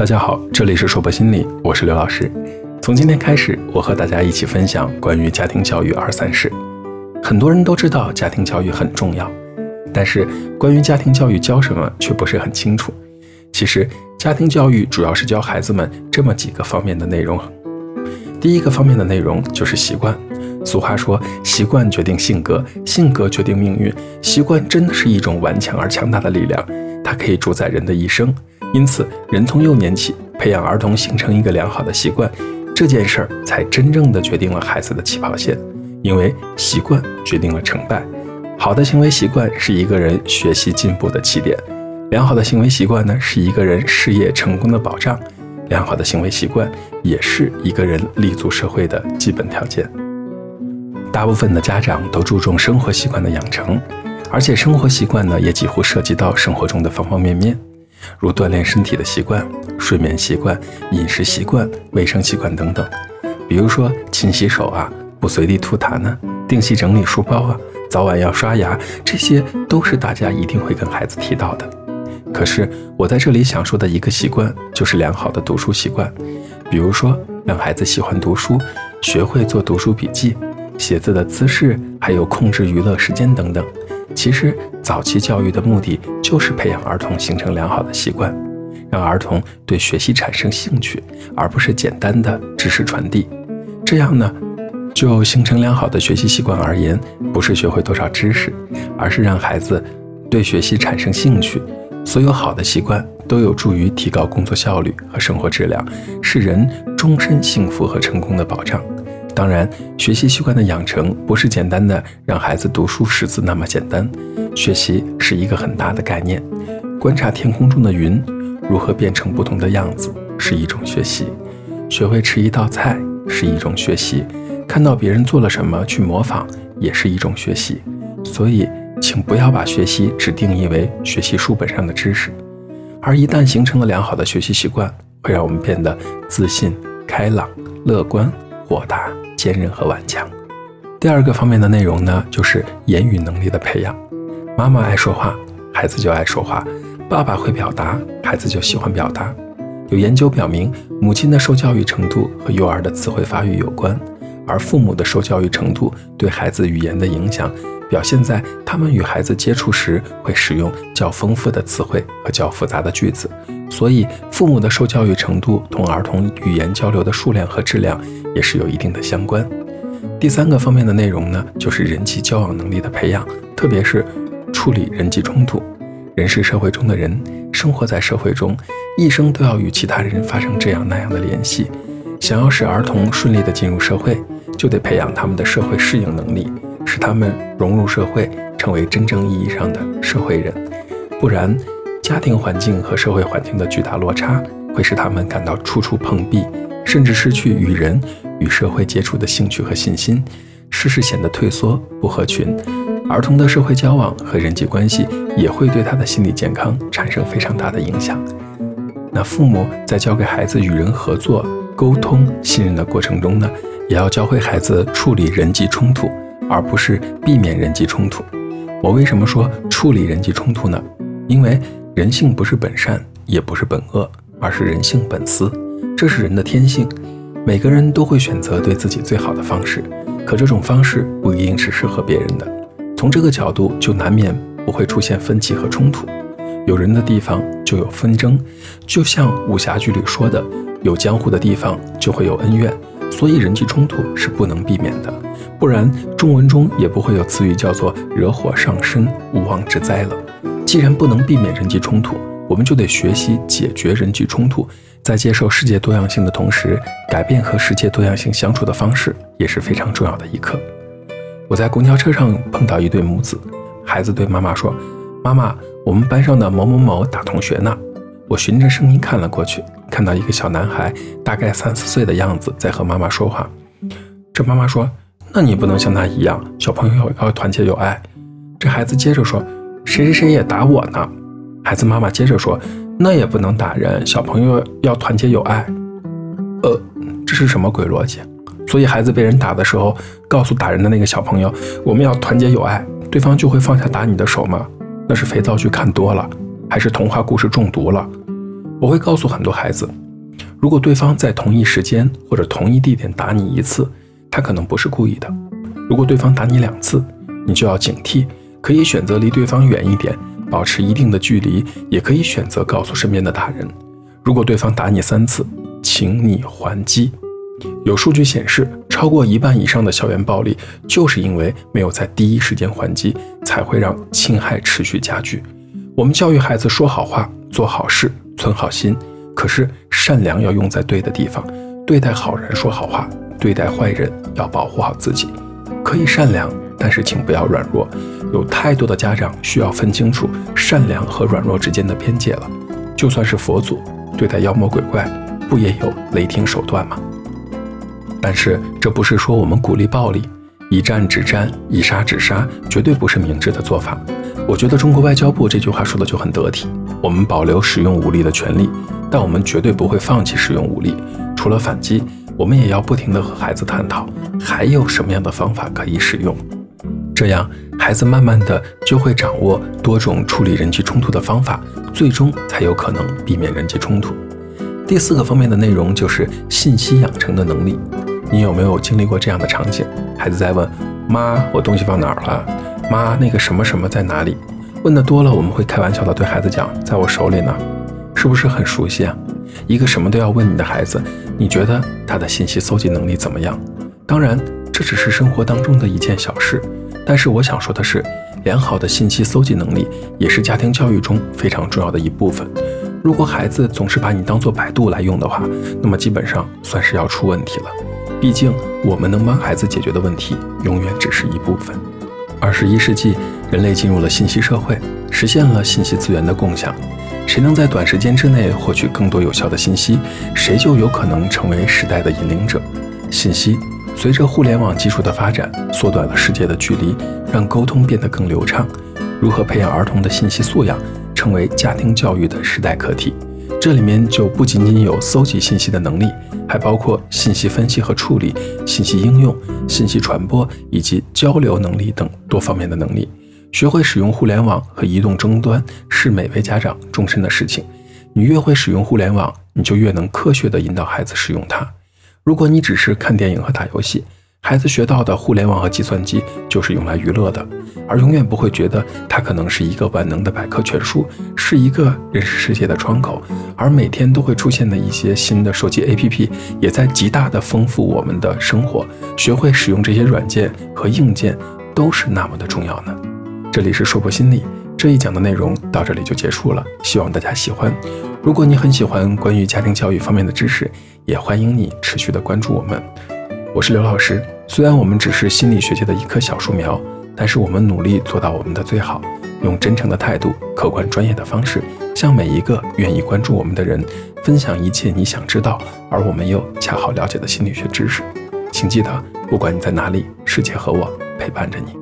大家好，这里是说博心理，我是刘老师。从今天开始，我和大家一起分享关于家庭教育二三事。很多人都知道家庭教育很重要，但是关于家庭教育教什么却不是很清楚。其实，家庭教育主要是教孩子们这么几个方面的内容。第一个方面的内容就是习惯。俗话说，习惯决定性格，性格决定命运。习惯真的是一种顽强而强大的力量，它可以主宰人的一生。因此，人从幼年起培养儿童形成一个良好的习惯，这件事儿才真正的决定了孩子的起跑线。因为习惯决定了成败。好的行为习惯是一个人学习进步的起点，良好的行为习惯呢，是一个人事业成功的保障。良好的行为习惯也是一个人立足社会的基本条件。大部分的家长都注重生活习惯的养成，而且生活习惯呢，也几乎涉及到生活中的方方面面。如锻炼身体的习惯、睡眠习惯、饮食习惯、卫生习惯等等。比如说勤洗手啊，不随地吐痰呢，定期整理书包啊，早晚要刷牙，这些都是大家一定会跟孩子提到的。可是我在这里想说的一个习惯，就是良好的读书习惯。比如说让孩子喜欢读书，学会做读书笔记、写字的姿势，还有控制娱乐时间等等。其实，早期教育的目的就是培养儿童形成良好的习惯，让儿童对学习产生兴趣，而不是简单的知识传递。这样呢，就形成良好的学习习惯而言，不是学会多少知识，而是让孩子对学习产生兴趣。所有好的习惯都有助于提高工作效率和生活质量，是人终身幸福和成功的保障。当然，学习习惯的养成不是简单的让孩子读书识字那么简单。学习是一个很大的概念。观察天空中的云如何变成不同的样子是一种学习；学会吃一道菜是一种学习；看到别人做了什么去模仿也是一种学习。所以，请不要把学习只定义为学习书本上的知识。而一旦形成了良好的学习习惯，会让我们变得自信、开朗、乐观、豁达。坚韧和顽强。第二个方面的内容呢，就是言语能力的培养。妈妈爱说话，孩子就爱说话；爸爸会表达，孩子就喜欢表达。有研究表明，母亲的受教育程度和幼儿的词汇发育有关，而父母的受教育程度对孩子语言的影响，表现在他们与孩子接触时会使用较丰富的词汇和较复杂的句子。所以，父母的受教育程度同儿童语言交流的数量和质量。也是有一定的相关。第三个方面的内容呢，就是人际交往能力的培养，特别是处理人际冲突。人是社会中的人，生活在社会中，一生都要与其他人发生这样那样的联系。想要使儿童顺利的进入社会，就得培养他们的社会适应能力，使他们融入社会，成为真正意义上的社会人。不然，家庭环境和社会环境的巨大落差，会使他们感到处处碰壁。甚至失去与人与社会接触的兴趣和信心，事事显得退缩不合群。儿童的社会交往和人际关系也会对他的心理健康产生非常大的影响。那父母在教给孩子与人合作、沟通、信任的过程中呢，也要教会孩子处理人际冲突，而不是避免人际冲突。我为什么说处理人际冲突呢？因为人性不是本善，也不是本恶，而是人性本私。这是人的天性，每个人都会选择对自己最好的方式，可这种方式不一定是适合别人的。从这个角度，就难免不会出现分歧和冲突。有人的地方就有纷争，就像武侠剧里说的，有江湖的地方就会有恩怨，所以人际冲突是不能避免的。不然，中文中也不会有词语叫做“惹火上身，无妄之灾”了。既然不能避免人际冲突，我们就得学习解决人际冲突。在接受世界多样性的同时，改变和世界多样性相处的方式也是非常重要的一课。我在公交车上碰到一对母子，孩子对妈妈说：“妈妈，我们班上的某某某打同学呢。”我循着声音看了过去，看到一个小男孩，大概三四岁的样子，在和妈妈说话。这妈妈说：“那你不能像他一样，小朋友要团结友爱。”这孩子接着说：“谁谁谁也打我呢。”孩子妈妈接着说。那也不能打人，小朋友要团结友爱。呃，这是什么鬼逻辑？所以孩子被人打的时候，告诉打人的那个小朋友，我们要团结友爱，对方就会放下打你的手吗？那是肥皂剧看多了，还是童话故事中毒了？我会告诉很多孩子，如果对方在同一时间或者同一地点打你一次，他可能不是故意的；如果对方打你两次，你就要警惕，可以选择离对方远一点，保持一定的距离，也可以选择告诉身边的大人。如果对方打你三次，请你还击。有数据显示，超过一半以上的校园暴力，就是因为没有在第一时间还击，才会让侵害持续加剧。我们教育孩子说好话、做好事、存好心，可是善良要用在对的地方，对待好人说好话，对待坏人要保护好自己。可以善良，但是请不要软弱。有太多的家长需要分清楚善良和软弱之间的边界了。就算是佛祖对待妖魔鬼怪，不也有雷霆手段吗？但是这不是说我们鼓励暴力，以战止战，以杀止杀，绝对不是明智的做法。我觉得中国外交部这句话说的就很得体：我们保留使用武力的权利，但我们绝对不会放弃使用武力。除了反击，我们也要不停地和孩子探讨，还有什么样的方法可以使用。这样，孩子慢慢的就会掌握多种处理人际冲突的方法，最终才有可能避免人际冲突。第四个方面的内容就是信息养成的能力。你有没有经历过这样的场景？孩子在问妈：“我东西放哪儿了？”妈，那个什么什么在哪里？问的多了，我们会开玩笑的对孩子讲：“在我手里呢。”是不是很熟悉啊？一个什么都要问你的孩子，你觉得他的信息搜集能力怎么样？当然，这只是生活当中的一件小事。但是我想说的是，良好的信息搜集能力也是家庭教育中非常重要的一部分。如果孩子总是把你当做百度来用的话，那么基本上算是要出问题了。毕竟，我们能帮孩子解决的问题永远只是一部分。二十一世纪，人类进入了信息社会，实现了信息资源的共享。谁能在短时间之内获取更多有效的信息，谁就有可能成为时代的引领者。信息随着互联网技术的发展，缩短了世界的距离，让沟通变得更流畅。如何培养儿童的信息素养，成为家庭教育的时代课题。这里面就不仅仅有搜集信息的能力，还包括信息分析和处理、信息应用、信息传播以及交流能力等多方面的能力。学会使用互联网和移动终端是每位家长终身的事情。你越会使用互联网，你就越能科学地引导孩子使用它。如果你只是看电影和打游戏，孩子学到的互联网和计算机就是用来娱乐的，而永远不会觉得它可能是一个万能的百科全书，是一个认识世界的窗口。而每天都会出现的一些新的手机 APP，也在极大的丰富我们的生活。学会使用这些软件和硬件，都是那么的重要呢。这里是说破心理这一讲的内容到这里就结束了，希望大家喜欢。如果你很喜欢关于家庭教育方面的知识，也欢迎你持续的关注我们。我是刘老师，虽然我们只是心理学界的一棵小树苗，但是我们努力做到我们的最好，用真诚的态度、客观专业的方式，向每一个愿意关注我们的人分享一切你想知道而我们又恰好了解的心理学知识。请记得，不管你在哪里，世界和我陪伴着你。